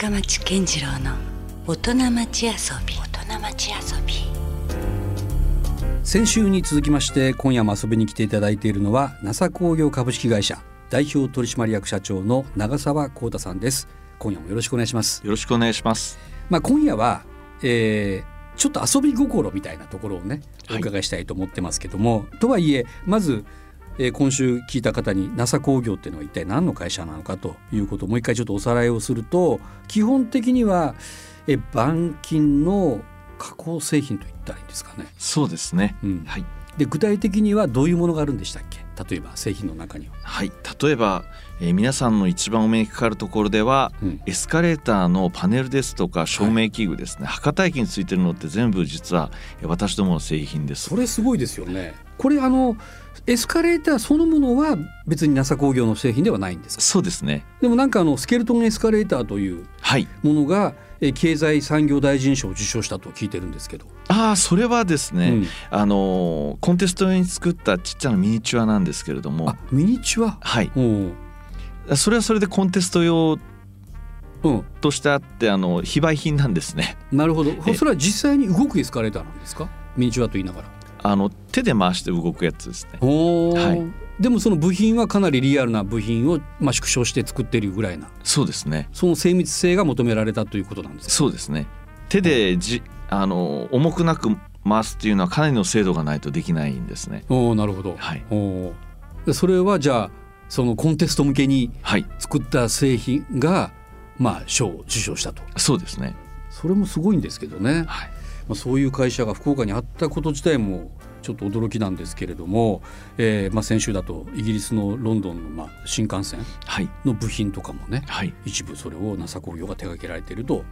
深町健次郎の大人町遊び。大人町遊び先週に続きまして今夜も遊びに来ていただいているのは NASA 工業株式会社代表取締役社長の長澤光太さんです。今夜もよろしくお願いします。よろしくお願いします。まあ今夜は、えーちょっと遊び心みたいなところをねおはい伺いしたいと思ってますけども、とはいえまず、えー今週聞いた方に NASA 工業っていうのは一体何の会社なのかということをもう一回ちょっとおさらいをすると基本的には、えー板金の加工製品といったらいいんですかね。そうですね。うんはい。で具体的にはどういうものがあるんでしたっけ？例えば製品の中には。はい。例えば、えー皆さんの一番お目にかかるところでは、うんエスカレーターのパネルですとか照明器具ですね、博多駅についてるのって全部実はえー私どもの製品ですそ。れすごいですよね。これあのエスカレーターそのものは別に NASA 工業の製品ではないんですか？そうですね。でもなんかあのスケルトンエスカレーターというはい。ものがえー経済産業大臣賞を受賞したと聞いてるんですけど、ああ、それはですね、うんあのーコンテスト用に作ったちっちゃなミニチュアなんですけれどもあ、ミニチュア？はい。うんそれはそれでコンテスト用うん。としてあって、あの非売品なんですね。なるほど。えそれは実際に動くエスカレーターなんですか？ミニチュアと言いながら。あの手で回して動くやつですね。はい。でもその部品はかなりリアルな部品を、まあ、縮小して作っているぐらいな。そうですね。その精密性が求められたということなんですか？そうですね。手でじあの重くなく回すっていうのはかなりの精度がないとできないんですね。おーなるほど、はい。おー。でそれはじゃあそのコンテスト向けにはい。作った製品がまあ賞を受賞したと。そうですね。それもすごいんですけどね、はい。まあ、そういう会社が福岡にあったこと自体もちょっと驚きなんですけれども、えーまあ、先週だとイギリスのロンドンのまあ新幹線はい。の部品とかもねはい。一部それを NASA 工業が手掛けられていると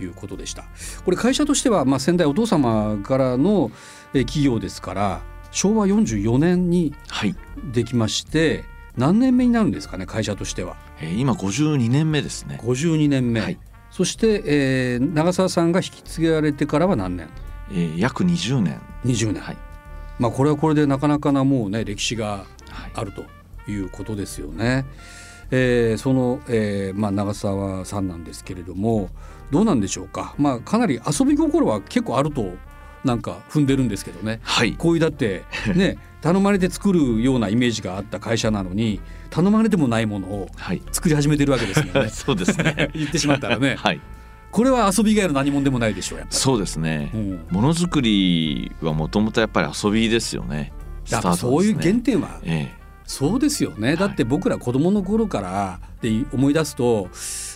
いうことでした。これ会社としては、まあ、先代お父様からのえー企業ですから昭和44年にはい、できまして何年目になるんですかね会社としては。えー今52年目ですね、52年目、はい。そして、えー長澤さんが引き継がれてからは何年？えー約20年20年、はい。まあこれはこれでなかなかなもうね歴史がはい。あるということですよね。えーその、えーまあ、長澤さんなんですけれどもどうなんでしょうか、まあ、かなり遊び心は結構あるとなんか踏んでるんですけどね。はい。こういうだって ね頼まれて作るようなイメージがあった会社なのに頼まれてもないものをはい。作り始めてるわけですよね。そうですね。言ってしまったらね。はい。これは遊び以外の何者でもないでしょうやっぱそうですね。り。うん。ものづくりはもともとやっぱり遊びですよね。やっぱそういう原点はえ。そうですよね。だって僕ら子供の頃からで思い出すと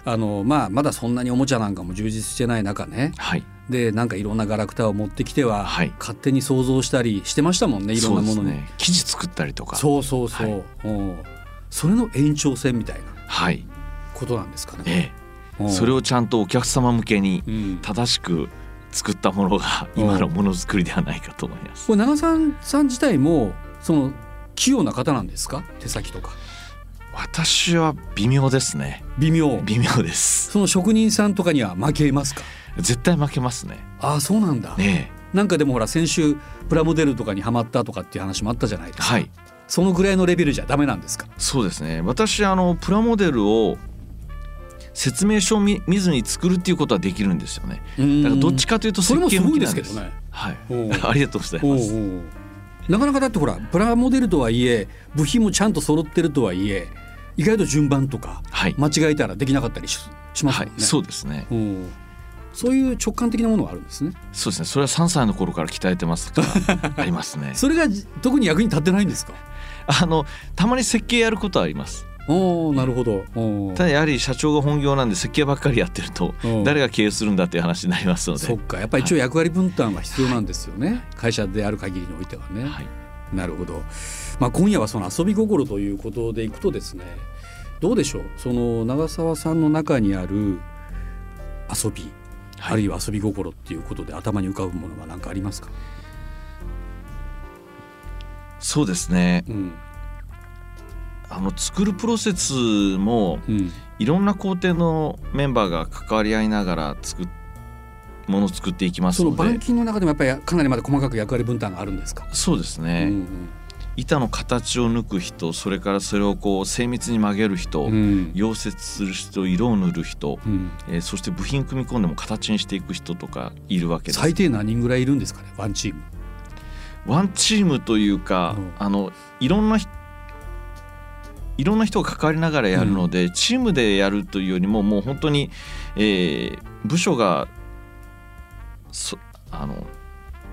あの、まあ、まだそんなにおもちゃなんかも充実してない中ね。えはい。でなんかいろんなガラクタを持ってきては、はい。勝手に想像したりしてましたもんねいろんなものに。ね。生地作ったりとか。そうそうそう、はい。う。んそれの延長線みたいな。はい。ことなんですかね。えうんえそれをちゃんとお客様向けにうん。正しく作ったものが今のものづくりではないかと思います。これ長澤さん自体もその器用な方なんですか？手先とか私は微妙ですね。微妙微妙です。その職人さんとかには負けますか？絶対負けますね。ああそうなんだ、ねなんかでもほら先週プラモデルとかにはまったとかっていう話もあったじゃないですか、えはい、そのぐらいのレベルじゃダメなんですか？そうですね。私あのプラモデルを説明書を見見ずに作るっていうことはできるんですよね。だからどっちかというと設計それもすご向きなんですけどねはい。ありがとうございます。なかなかだってほらプラモデルとはいえ部品もちゃんと揃ってるとはいえ意外と順番とかはい。間違えたらできなかったりししますはい。そうですね。うん。そういう直感的なものはあるんですね。そうですね。それは3歳の頃から鍛えてますから ありますね。それがじ特に役に立ってないんですか？あのたまに設計やることはあります。おおなるほど。ただやはり社長が本業なんで設計ばっかりやってるとうん誰が経営するんだっていう話になりますので、そっか。やっぱり一応役割分担は必要なんですよね、会社である限りにおいてはね、はい、なるほど、まあ、今夜はその遊び心ということでいくとですねどうでしょう？その長澤さんの中にある遊び、はい。あるいは遊び心っていうことで頭に浮かぶものは何かありますか、そうですね。うん。あの作るプロセスもうん。いろんな工程のメンバーが関わり合いながら作っものを作っていきますそのので板金の中でもやっぱりかなりまだ細かく役割分担があるんですか、そうですね、うん板の形を抜く人それからそれをこう精密に曲げる人、うん。溶接する人色を塗る人、うん。えーそして部品組み込んでも形にしていく人とかいるわけです。最低何人ぐらいいるんですかねワンチーム。ワンチームというか、うん。あのいろんな人いろんな人が関わりながらやるので、チームでやるというよりももう本当に、えー部署がそあの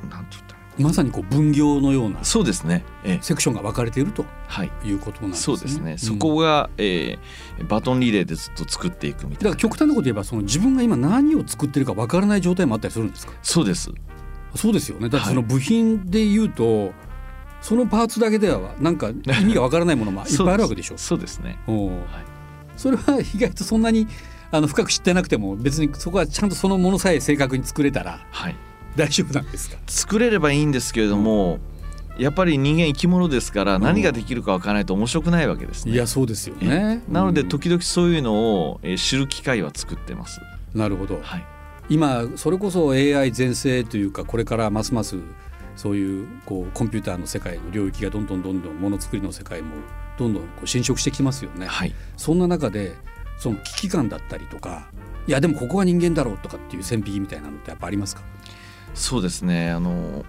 なんて言ったまさにこう分業のようなそうですね、えーセクションが分かれているとはい。いうことなんですね。そうですね、ん。そこが、えーバトンリレーでずっと作っていくみたいな。だから極端なこと言えばその自分が今何を作ってるか分からない状態もあったりするんですか？そうです。そうですよね。だってはい。その部品で言うと、そのパーツだけではなんか意味が分からないものもいっぱいあるわけでしょ？そうですね。おう。はい。それは意外とそんなにあの深く知ってなくても別にそこはちゃんとそのものさえ正確に作れたらはい大丈夫なんですか？作れればいいんですけれども、やっぱり人間生き物ですから何ができるかわからないと面白くないわけですね。いやそうですよね。なのでうん時々そういうのをえー知る機会は作ってます。なるほどはい。今それこそ AI 全盛というかこれからますますそういうこうコンピューターの世界の領域がどんどんどんどんものづくりの世界もどんどんこう侵食してきてますよね。はい。そんな中でその危機感だったりとかいやでもここは人間だろうとかっていう線引きみたいなのってやっぱありますか？そうですね。あの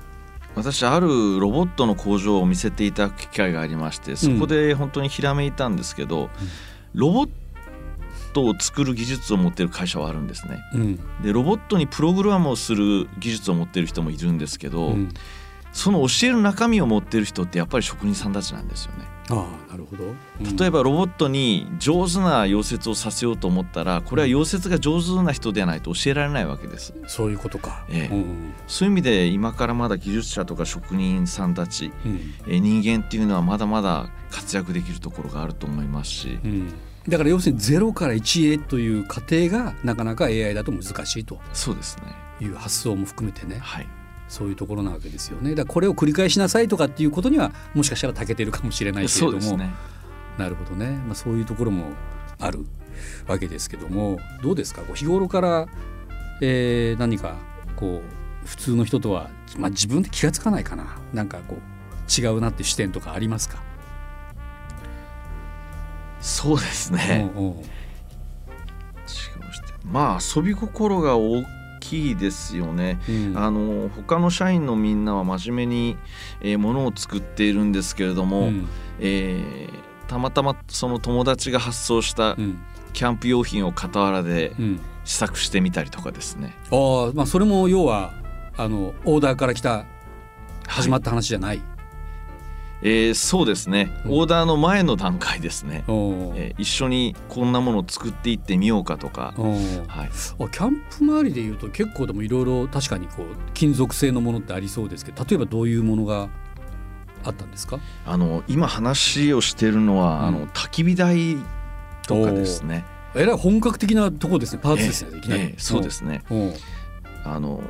私あるロボットの工場を見せていただく機会がありましてそこで本当にひらめいたんですけど、ロボットを作る技術を持っている会社はあるんですね。うんでロボットにプログラムをする技術を持っている人もいるんですけど、うんその教える中身を持っている人ってやっぱり職人さんたちなんですよね。ああなるほど、うん。例えばロボットに上手な溶接をさせようと思ったらこれは溶接が上手な人でないと教えられないわけです。そういうことか、ええ。うんそういう意味で今からまだ技術者とか職人さんたちうん。えー人間っていうのはまだまだ活躍できるところがあると思いますし。うん。だから要するに0から1へという過程がなかなか AI だと難しいと。そうですね。いう発想も含めてね。はいそういうところなわけですよね。だからこれを繰り返しなさいとかっていうことにはもしかしたら長けてるかもしれないけれども。ね。なるほどね、まあ、そういうところもあるわけですけども。どうですか？日頃から、えー何かこう普通の人とは、まあ、自分で気が付かないかな。なんかこう違うなって視点とかありますか、そうですね、うんう。ん違うまあ遊び心が大きいですよね、うん。あの他の社員のみんなは真面目に、えー、ものを作っているんですけれども、うん。えーたまたまその友達が発送したうん。キャンプ用品を傍らでうん。試作してみたりとかですね、ああまあそれも要はあのオーダーから来た始まった話じゃない、えーそうですね。うん。オーダーの前の段階ですね、えー一緒にこんなものを作っていってみようかとか、はい、あキャンプ周りでいうと結構でもいろいろ確かにこう金属製のものってありそうですけど例えばどういうものがあったんですか？あの今話をしているのは、うん。あの焚き火台とかですね。えらい本格的なとこですね。パーツですね、いきなり、ええそうですね。あの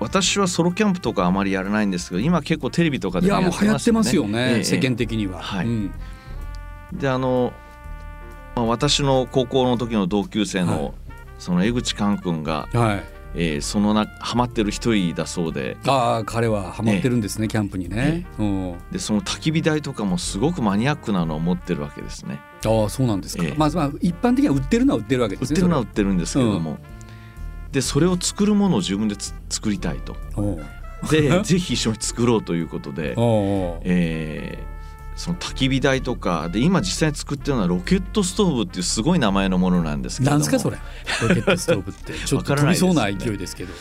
私はソロキャンプとかあまりやらないんですけど今結構テレビとかいでもやもう流行ってますよね、ええ世間的には、はい。うん。であの、まあ、私の高校の時の同級生の、はい。その江口寛君が、はい。えーそのなハマってる一人だそうで。ああ彼はハマってるんですね、キャンプにね、うん。でその焚き火台とかもすごくマニアックなのを持ってるわけですね。ああそうなんですか、ええ。まあまあ一般的には売ってるのは売ってるわけですね売ってるのは売そってるんですけれども、でそれを作るものを自分でつ作りたいと。で ぜひ一緒に作ろうということで、えーその焚き火台とかで今実際に作ってるのはロケットストーブっていうすごい名前のものなんですけれども。なんですかそれ？ロケットストーブって。ちょっと飛びそうな勢いですけど、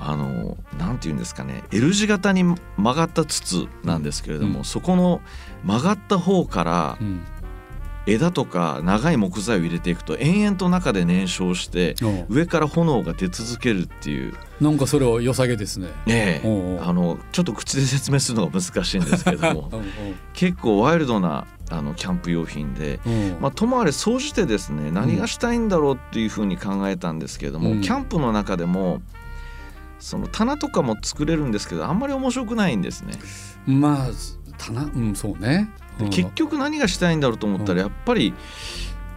あのなんていうんですかね。L 字型に曲がった筒なんですけれども、うん。そこの曲がった方からうんうん枝とか長い木材を入れていくと延々と中で燃焼して上から炎が出続けるっていう、なんかそれを良さげですね。ええおうおうあのちょっと口で説明するのが難しいんですけれども うん結構ワイルドなあのキャンプ用品で。まあ、ともあれ総じてですね何がしたいんだろうっていうふうに考えたんですけれども、うんキャンプの中でもその棚とかも作れるんですけどあんまり面白くないんですね。まあ棚？うんそうね。うん。で結局何がしたいんだろうと思ったらやっぱり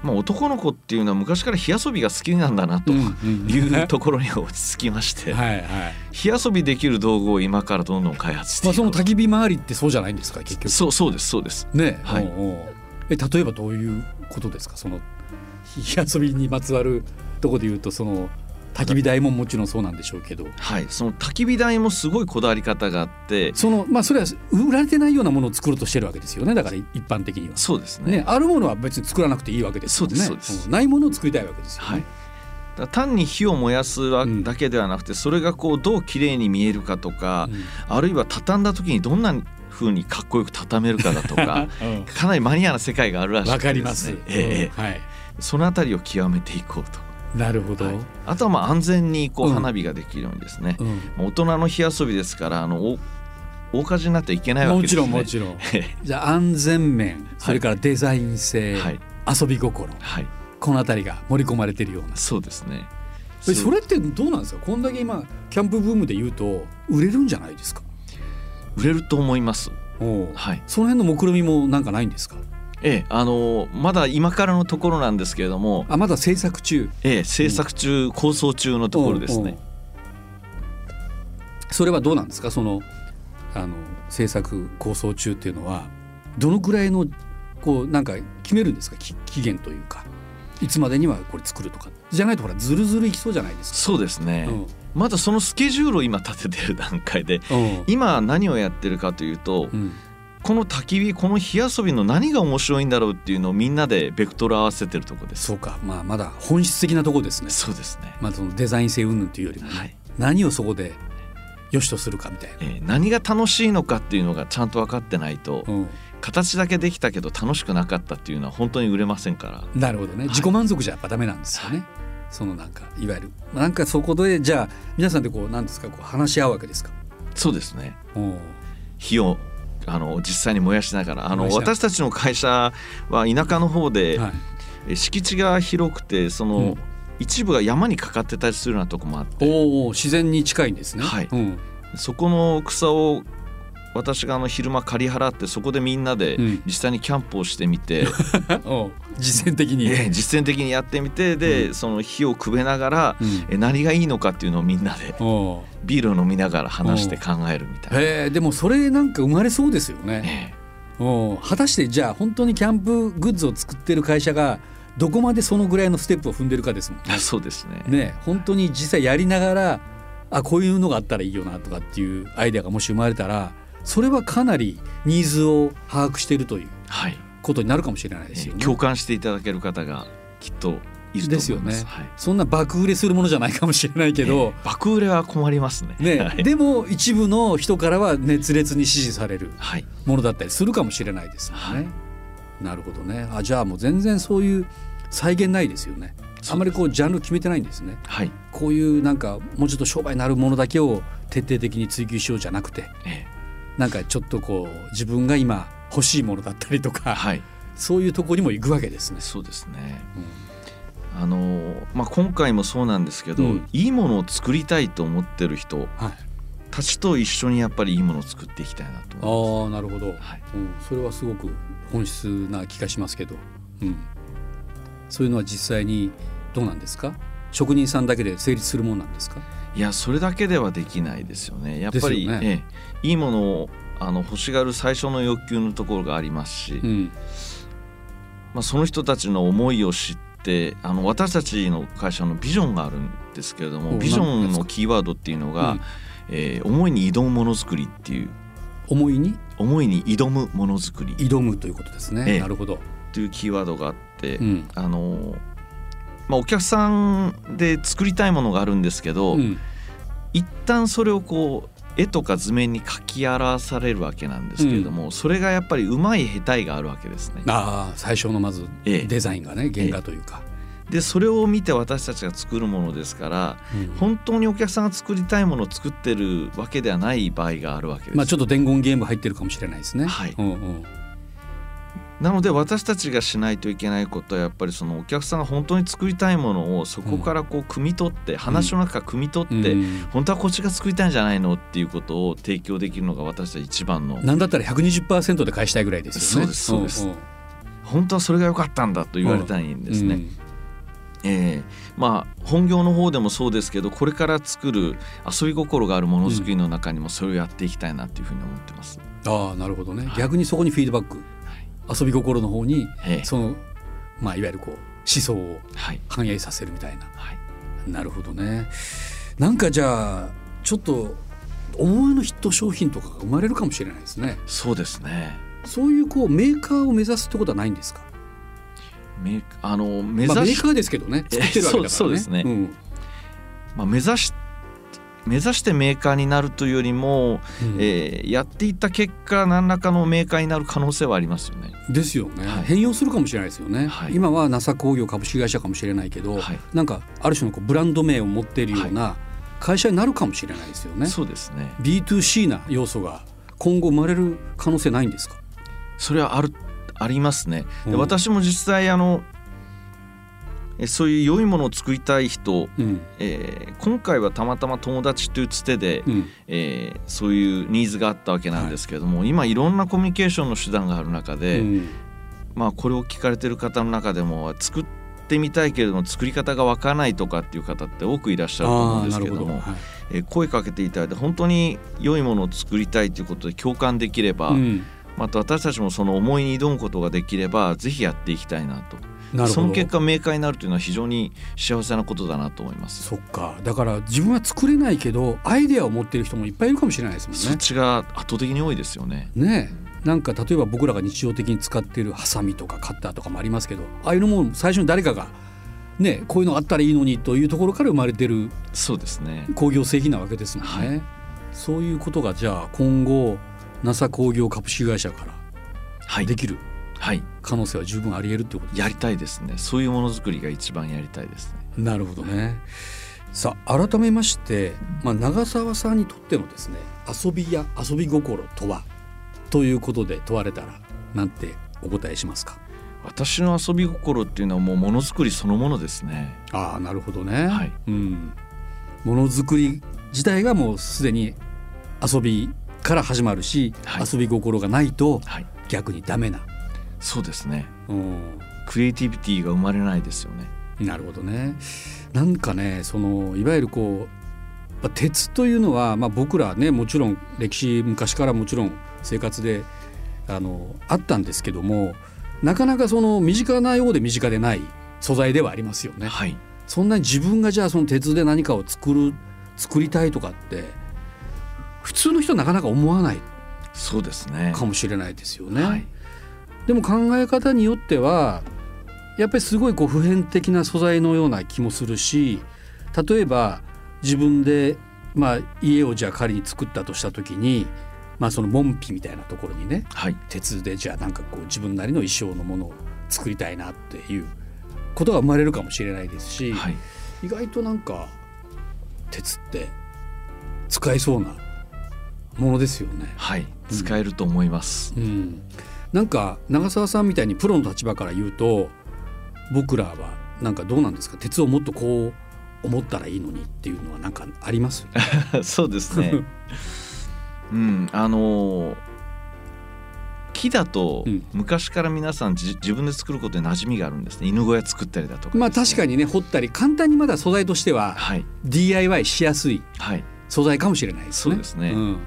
まあ、男の子っていうのは昔から火遊びが好きなんだなというところに落ち着きまして はい、はい、火遊びできる道具を今からどんどん開発してまあ、その焚き火周りってそうじゃないんですか結局。そうそうですそうです。ね、はい、え例えばどういうことですかその火遊びにまつわるとこで言うとその焚き火台ももちろんそうなんでしょうけど。はい。その焚き火台もすごいこだわり方があって。そのまあそれは売られてないようなものを作ろうとしてるわけですよね。だから一般的には。そうですね、ね、あるものは別に作らなくていいわけですよね。そうですないものを作りたいわけですよ、ね、はい。単に火を燃やすだけではなくて、それがこうどう綺麗に見えるかとか、うん、あるいは畳んだ時にどんな風にかっこよく畳めるかだとか、うん、かなりマニアな世界があるらしいです、ね、かります、えー、はい、そのあたりを極めていこうと。なるほど、はい、あとはまあ安全にこう花火ができるようにですね、うん、大人の火遊びですからあの大火事になってはいけないわけですね。もちろんもちろん。じゃあ安全面それからデザイン性、はい、遊び心、はい、この辺りが盛り込まれているような。そうですね。それってどうなんですか？こんだけ今キャンプブームで言うと売れるんじゃないですか？売れると思います。はい、その辺の目論みもなんかないんですか？ええ、あのまだ今からのところなんですけれども。あまだ制作中。ええ制作中、うん、構想中のところですね。それはどうなんですか？そのあの制作構想中っていうのはどのくらいのこうなんか決めるんですか？期限というか。いつまでにはこれ作るとか。じゃないとほらずるずるいきそうじゃないですか。そうですね、うん、まだそのスケジュールを今立ててる段階で、うん、今何をやってるかというと、うんこの焚き火この火遊びの何が面白いんだろうっていうのをみんなでベクトル合わせてるとこです。そうか。まあまだ本質的なとこですね。そうですね。まあそのデザイン性云々というよりも、ね。はい、何をそこで良しとするかみたいな、えー、何が楽しいのかっていうのがちゃんと分かってないと、うん、形だけできたけど楽しくなかったっていうのは本当に売れませんから。なるほどね、はい、自己満足じゃやっぱダメなんですよね、はい、そのなんかいわゆる。なんかそこでじゃあ皆さんでこうなんですかこう話し合うわけですか？そうですね。火をあの実際に燃やしながらあの私たちの会社は田舎の方で、はい、敷地が広くてその、うん、一部が山にかかってたりするようなとこもあって。お自然に近いんですね。はい、うん、そこの草を私があの昼間借り払ってそこでみんなで実際にキャンプをしてみて、う。ん、実践的に、えー、実践的にやってみてで、うん、その火をくべながら、うん、え何がいいのかっていうのをみんなでビールを飲みながら話して考えるみたいな。えー、でもそれなんか生まれそうですよね。えー、果たしてじゃあ本当にキャンプグッズを作ってる会社がどこまでそのぐらいのステップを踏んでるかですもんね。そうですね。ね。本当に実際やりながらあこういうのがあったらいいよなとかっていうアイデアがもし生まれたらそれはかなりニーズを把握しているということになるかもしれないですよね。共感していただける方がきっといるですよね、はい、そんな爆売れするものじゃないかもしれないけど、えー、爆売れは困りますね。ね、はい、でも一部の人からは熱烈に支持されるものだったりするかもしれないですよね、はい、なるほどね。あじゃあもう全然そういう再現ないですよね。あまりこうジャンル決めてないんですね、はい、こういうなんかもうちょっと商売になるものだけを徹底的に追求しようじゃなくて、ええ、なんかちょっとこう自分が今欲しいものだったりとか、はい、そういうところにも行くわけですね。そうですね、うん、あのまあ、今回もそうなんですけど、うん、いいものを作りたいと思ってる人、たちと一緒にやっぱりいいものを作っていきたいなと思います。あなるほど、はい。うん、それはすごく本質な気がしますけど、うん、そういうのは実際にどうなんですか？職人さんだけで成立するものなんですか？いやそれだけではできないですよね。やっぱり、ね、ええ、いいものをあの欲しがる最初の欲求のところがありますし、うん、まあ、その人たちの思いを知ってあの私たちの会社のビジョンがあるんですけれどもビジョンのキーワードっていうのが、うん、えー、思いに挑むものづくりっていう。思いに？思いに挑むものづくり。挑むということですね、ええ、なるほど。というキーワードがあって、うん、あのまあ、お客さんで作りたいものがあるんですけど、うん、一旦それをこう絵とか図面に書き表されるわけなんですけれども、うん、それがやっぱりうまい下手があるわけですね。ああ最初のまずデザインがね、ええ、原画というか。でそれを見て私たちが作るものですから、うん、本当にお客さんが作りたいものを作ってるわけではない場合があるわけです。まあちょっと伝言ゲーム入ってるかもしれないですね。はい。うんうんなので私たちがしないといけないことはやっぱりそのお客さんが本当に作りたいものをそこからこう汲み取って、話の中から汲み取って、本当はこっちが作りたいんじゃないのっていうことを提供できるのが私たち一番の。なんだったら120%で返したいぐらいですよね。そうですそうです。本当はそれが良かったんだと言われたいんですね。うんえーまあ本業の方でもそうですけどこれから作る遊び心があるものづくりの中にもそれをやっていきたいなというふうに思ってます。ああなるほどね、はい逆にそこにフィードバック遊び心の方にええ。その、まあ、いわゆるこう思想をはい。反映させるみたいな。はい。なるほどね。なんかじゃあちょっと思いのヒット商品とかが生まれるかもしれないですね。そうですね。そういうこうメーカーを目指すってことはないんですか？メあの目まあ、メ指し、ーカーですけどね。ね。そうそうですね。ん。まあ、目指し目指してメーカーになるというよりも、うん。えーやっていった結果何らかのメーカーになる可能性はありますよね。ですよね、はい。変容するかもしれないですよね、はい。今は NASA 工業株式会社かもしれないけど、はい。なんかある種のこうブランド名を持っているような会社になるかもしれないですよね、そうですね。B2C な要素が今後生まれる可能性ないんですか、それはあるありますね。でうん。私も実際あのえそういう良いものを作りたい人、うん。えー今回はたまたま友達というつてで、うん。えーそういうニーズがあったわけなんですけれども、今いろんなコミュニケーションの手段がある中で、うん。まあこれを聞かれてる方の中でも作ってみたいけれども作り方がわからないとかっていう方って多くいらっしゃると思うんですけれどもはい。えー声かけていただいて本当に良いものを作りたいということで共感できれば、うんまた私たちもその思いに挑むことができればぜひやっていきたいなとその結果メーカーになるというのは非常に幸せなことだなと思います。そっかだから自分は作れないけどアイデアを持っている人もいっぱいいるかもしれないですもんねそっ。ちが圧倒的に多いですよね。ねえなんか例えば僕らが日常的に使っているハサミとかカッターとかもありますけどああいうのも最初に誰かがねこういうのあったらいいのにというところから生まれてるそうですね。工業製品なわけですもんね、はいそういうことがじゃあ今後 NASA 工業株式会社からはいできるはい可能性は十分あり得るってことですやりたいですね。そういうものづくりが一番やりたいですね。なるほどね。さあ改めまして、まあ、長澤さんにとってのですね遊びや遊び心とは？ということで問われたらなんてお答えしますか？私の遊び心っていうのはもうものづくりそのものですね。ああなるほどね。はいうん、ものづくり自体がもうすでに遊びから始まるし、はい遊び心がないとはい。逆にダメな。そうですね。うんクリエイティビティが生まれないですよね。なるほどね。なんかねそのいわゆるこうまあ鉄というのは、まあ、僕らねもちろん歴史昔からもちろん生活であのあったんですけどもなかなかその身近なようで身近でない素材ではありますよね。はい。そんなに自分がじゃあその鉄で何かを作る作りたいとかって普通の人はなかなか思わないそうですね。かもしれないですよね。はい。でも考え方によってはやっぱりすごいこう普遍的な素材のような気もするし例えば自分で、まあ、家をじゃあ仮に作ったとした時に、まあ、その門扉みたいなところにねはい。鉄でじゃあなんかこう自分なりの衣装のものを作りたいなっていうことが生まれるかもしれないですし、はい。意外となんか鉄って使えそうなものですよね。はい。使えると思います。うん、なんか長澤さんみたいにプロの立場から言うと僕らはなんかどうなんですか？鉄をもっとこう思ったらいいのにっていうのはなんかあります？そうですね。うん、あのー木だとうん。昔から皆さんじ自分で作ることに馴染みがあるんですね。犬小屋作ったりだとか、まあ確かににね掘ったり簡単にまだ素材としてははい。DIY しやすいはい。素材かもしれないですね。そうですね。うん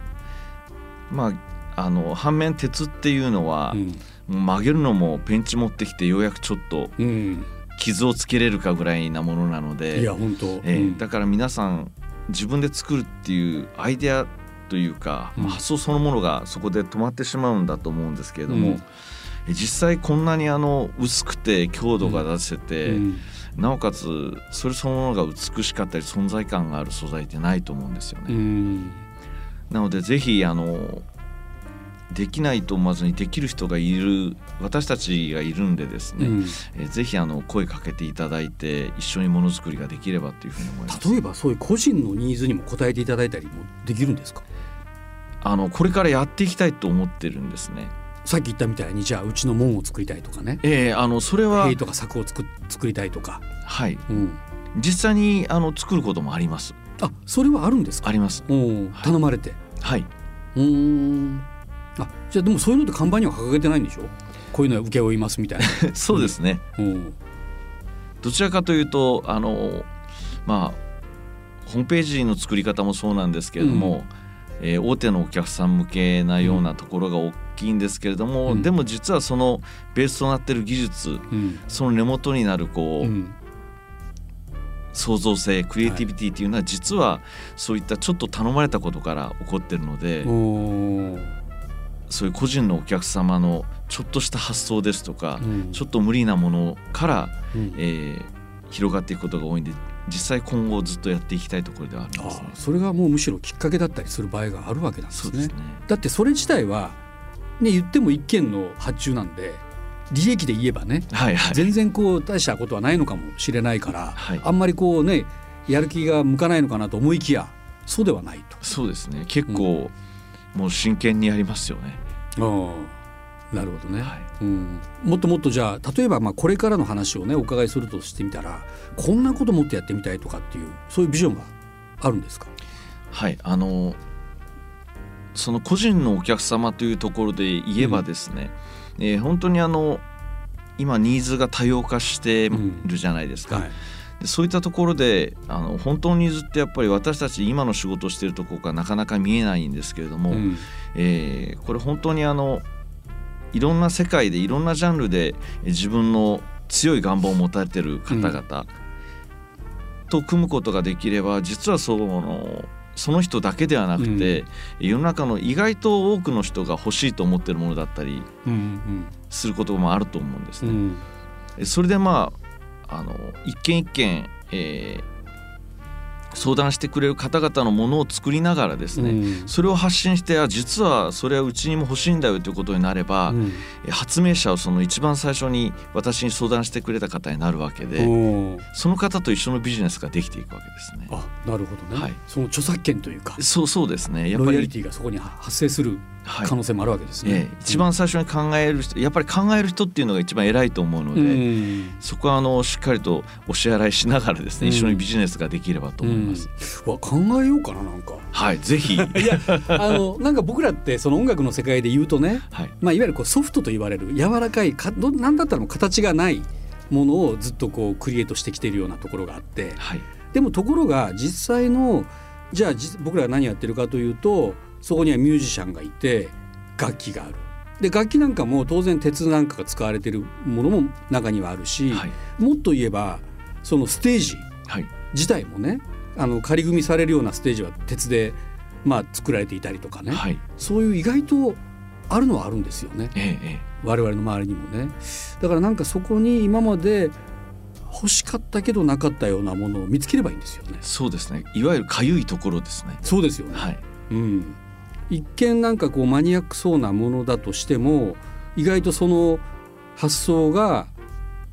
まああの反面鉄っていうのはう、ん。曲げるのもペンチ持ってきてようやくちょっとうん。傷をつけれるかぐらいなものなのでいや本当、えーうん。だから皆さん自分で作るっていうアイデアというか、発想そのものがそこで止まってしまうんだと思うんですけれども、うん。え実際こんなにあの薄くて強度が出せて、うん。なおかつそれそのものが美しかったり存在感がある素材ってないと思うんですよね。うんなのでぜひあのできないと思わずにできる人がいる私たちがいるんでですね、うんえぜひあの声かけていただいて一緒にものづくりができればというふうに思います。例えばそういう個人のニーズにも応えていただいたりもできるんですか？あのこれからやっていきたいと思ってるんですね。さっき言ったみたいにじゃあうちの門を作りたいとかねええあのそれは塀とか柵を作作りたいとか、はいうん、実際にあの作ることもあります。あそれはあるんですか？あります。おー頼まれて。はい。うーん。あじゃあでもそういうのって看板には掲げてないんでしょ？こういうのは請け負いますみたいな。そうですね、う。んどちらかというとあのまあホームページの作り方もそうなんですけれども、えー大手のお客さん向けなようなところが大きいんですけれども、うん。でも実はそのベースとなっている技術うん。その根元になるこう、うん創造性クリエイティビティっていうのは実はそういったちょっと頼まれたことから起こってるので、そういう個人のお客様のちょっとした発想ですとか、うん。ちょっと無理なものから、うん。えー広がっていくことが多いんで実際今後ずっとやっていきたいところではあるんですね。あ。それがもうむしろきっかけだったりする場合があるわけなんですね。すね。だってそれ自体は、ね、言っても一件の発注なんで利益で言えばねはいはい。全然こう大したことはないのかもしれないから、はい。あんまりこうねやる気が向かないのかなと思いきやそうではないと。そうですね。結構、もう真剣にやりますよね。なるほどね、はい。うん、もっともっとじゃあ例えばまあこれからの話をねお伺いするとしてみたらこんなこともっとやってみたいとかっていうそういうビジョンがあるんですか、はい。あのその個人のお客様というところで言えばですね、えー本当にあの今ニーズが多様化してるじゃないですか、はい。でそういったところであの本当のニーズってやっぱり私たち今の仕事をしているところがなかなか見えないんですけれども、うん。えーこれ本当にあのいろんな世界でいろんなジャンルでえー自分の強い願望を持たれてる方々と組むことができれば実はそのその人だけではなくて、世の中の意外と多くの人が欲しいと思ってるものだったりうんすることもあると思うんですね。うんうんえそれでまああの一件一件、えー相談してくれる方々のものを作りながらですね、うん。それを発信してあ実はそれはうちにも欲しいんだよということになれば、うん。え発明者をその一番最初に私に相談してくれた方になるわけで、その方と一緒のビジネスができていくわけですね。あなるほどね、はい。その著作権というか。そうそうですね。やっロイヤリぱり、ティがそこに発生する。はい可能性もあるわけですね、ええ。一番最初に考える人やっぱり考える人っていうのが一番偉いと思うので、うん。そこはあのしっかりとお支払いしながらですね、うん。一緒にビジネスができればと思います。うん、わ考えようかななんか。はいぜひ。いやあのなんか僕らってその音楽の世界で言うとね、はい。まあ、いわゆるこうソフトと言われる柔らかいかどなんだったらもう形がないものをずっとこうクリエイトしてきているようなところがあってはい。でもところが実際のじゃあじ僕らが何やってるかというとそこにはミュージシャンがいて楽器がある。で楽器なんかも当然鉄なんかが使われてるものも中にはあるし、はい。もっと言えばそのステージはい。自体もねあの仮組みされるようなステージは鉄で、まあ、作られていたりとかね、はい。そういう意外とあるのはあるんですよね。えええ我々の周りにもね。だからなんかそこに今まで欲しかったけどなかったようなものを見つければいいんですよね。えそうですね。いわゆるかゆいところですね。そうですよね、はい。うん、一見なんかこうマニアックそうなものだとしても意外とその発想が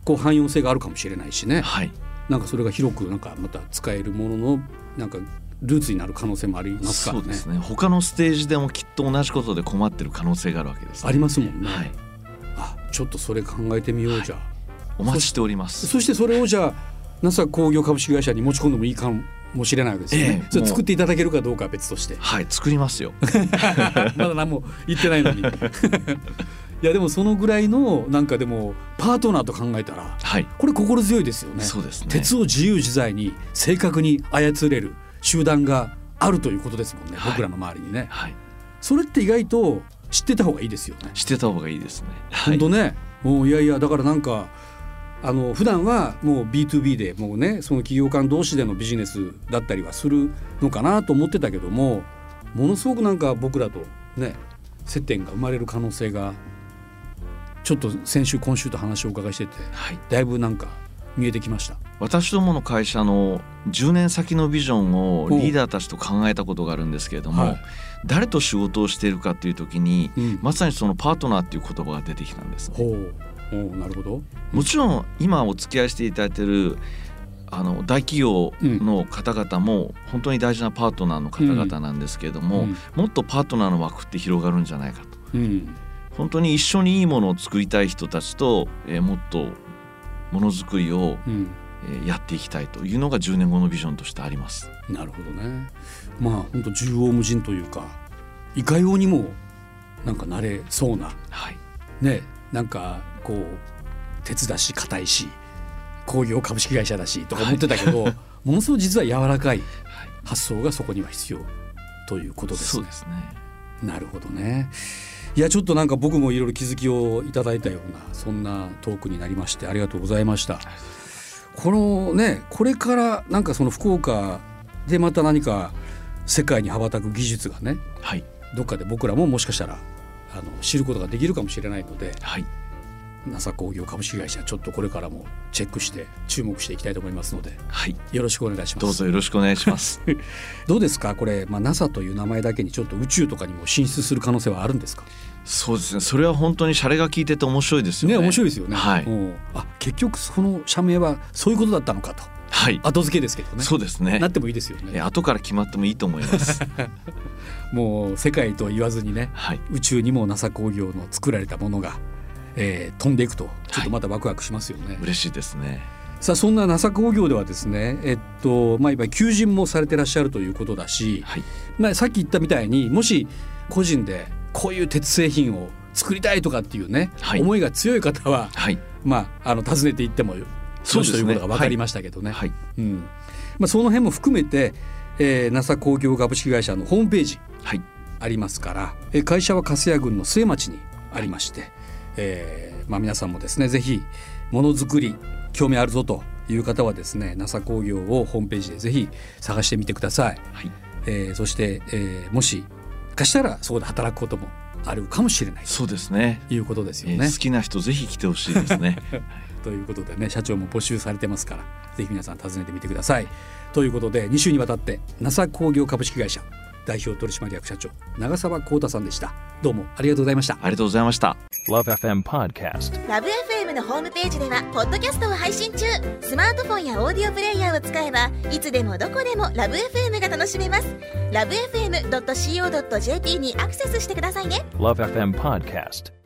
こう汎用性があるかもしれないしね。はい。なんかそれが広くなんかまた使えるもののなんかルーツになる可能性もありますからね。そうですね。他のステージでもきっと同じことで困ってる可能性があるわけです、ありますもんね、はい。あちょっとそれ考えてみようじゃ。あ、お待ちしております。そしてそれをじゃあ NASA 工業株式会社に持ち込んでもいいかもしれないわけですよね、ええそれ作っていただけるかどうかは別として。はい作りますよ。まだ何も言ってないのに。いやでもそのぐらいのなんかでもパートナーと考えたらはい。これ心強いですよね。そうですね。鉄を自由自在に正確に操れる集団があるということですもんね、はい。僕らの周りにね。はい。それって意外と知ってた方がいいですよね。してた方がいいですね。はい本当ね。もういやいやだからなんかあの普段はもう B2B でもうねその企業間同士でのビジネスだったりはするのかなと思ってたけどもものすごくなんか僕らとね接点が生まれる可能性がちょっと先週今週と話をお伺いしててはい。だいぶなんか見えてきました。私どもの会社の10年先のビジョンをリーダーたちと考えたことがあるんですけれども、はい。誰と仕事をしているかっていう時にうん。まさにそのパートナーっていう言葉が出てきたんですね。ほうほうなるほど。もちろん今お付き合いしていただいているあの大企業の方々も本当に大事なパートナーの方々なんですけれども、うんもっとパートナーの枠って広がるんじゃないかとうん本当に一緒にいいものを作りたい人たちと、えーもっとものづくりを、うんえーやっていきたいというのが10年後のビジョンとしてあります。なるほどね。まあ本当縦横無尽というかいかようにもなんかなれそうなはい、ねなんかこう鉄だし硬いし工業株式会社だしとか思ってたけど、ものすごく実は柔らかい発想がそこには必要ということですね。そうですねなるほどね。いやちょっとなんか僕もいろいろ気づきをいただいたようなそんなトークになりましてありがとうございました。このねこれからなんかその福岡でまた何か世界に羽ばたく技術がねはいどっかで僕らももしかしたらあの知ることができるかもしれないのではい。NASA 工業株式会社ちょっとこれからもチェックして注目していきたいと思いますのではい。よろしくお願いします。どうぞよろしくお願いします。どうですか？これ、まあ、NASA という名前だけにちょっと宇宙とかにも進出する可能性はあるんですか？そうですね。それは本当にシャレが効いてて面白いですよね。ね面白いですよね。はい。う。んあ結局その社名はそういうことだったのかとはい。後付けですけどね。そうですね。なってもいいですよえね。後から決まってもいいと思います。もう世界と言わずにねはい。宇宙にも NASA 工業の作られたものが、えー飛んでいくとちょっとまたワクワクしますよね。嬉しいですね。さあそんな NASA 工業ではですねえっとまあ今求人もされてらっしゃるということだし、はい。まあ、さっき言ったみたいにもし個人でこういう鉄製品を作りたいとかっていうね、はい。思いが強い方は、はい。まあ、あの訪ねていってもよそうということが分かりましたけどね。はい。うん。まあ、その辺も含めて、えー、NASA 工業株式会社のホームページはい。ありますから、えー会社は粕谷郡の末町にありまして、えーまあ、皆さんもですねぜひものづくり興味あるぞという方はですね NASA 工業をホームページでぜひ探してみてください。はい。えーそして、えーもしかしたらそこで働くこともあるかもしれないそうですね。ということですよね。えー好きな人ぜひ来てほしいですね ということでね社長も募集されてますからぜひ皆さん訪ねてみてください。ということで2週にわたって NASA 工業株式会社代表取締役社長長澤浩太さんでした。どうもありがとうございました。ありがとうございました Love FM Podcast. ラブ f m のホームページではポッドキャストを配信中スマートフォンやオーディオプレイヤーを使えばいつでもどこでもラブ f m が楽しめますラブ FM.co.jp にアクセスしてくださいね Love FM Podcast.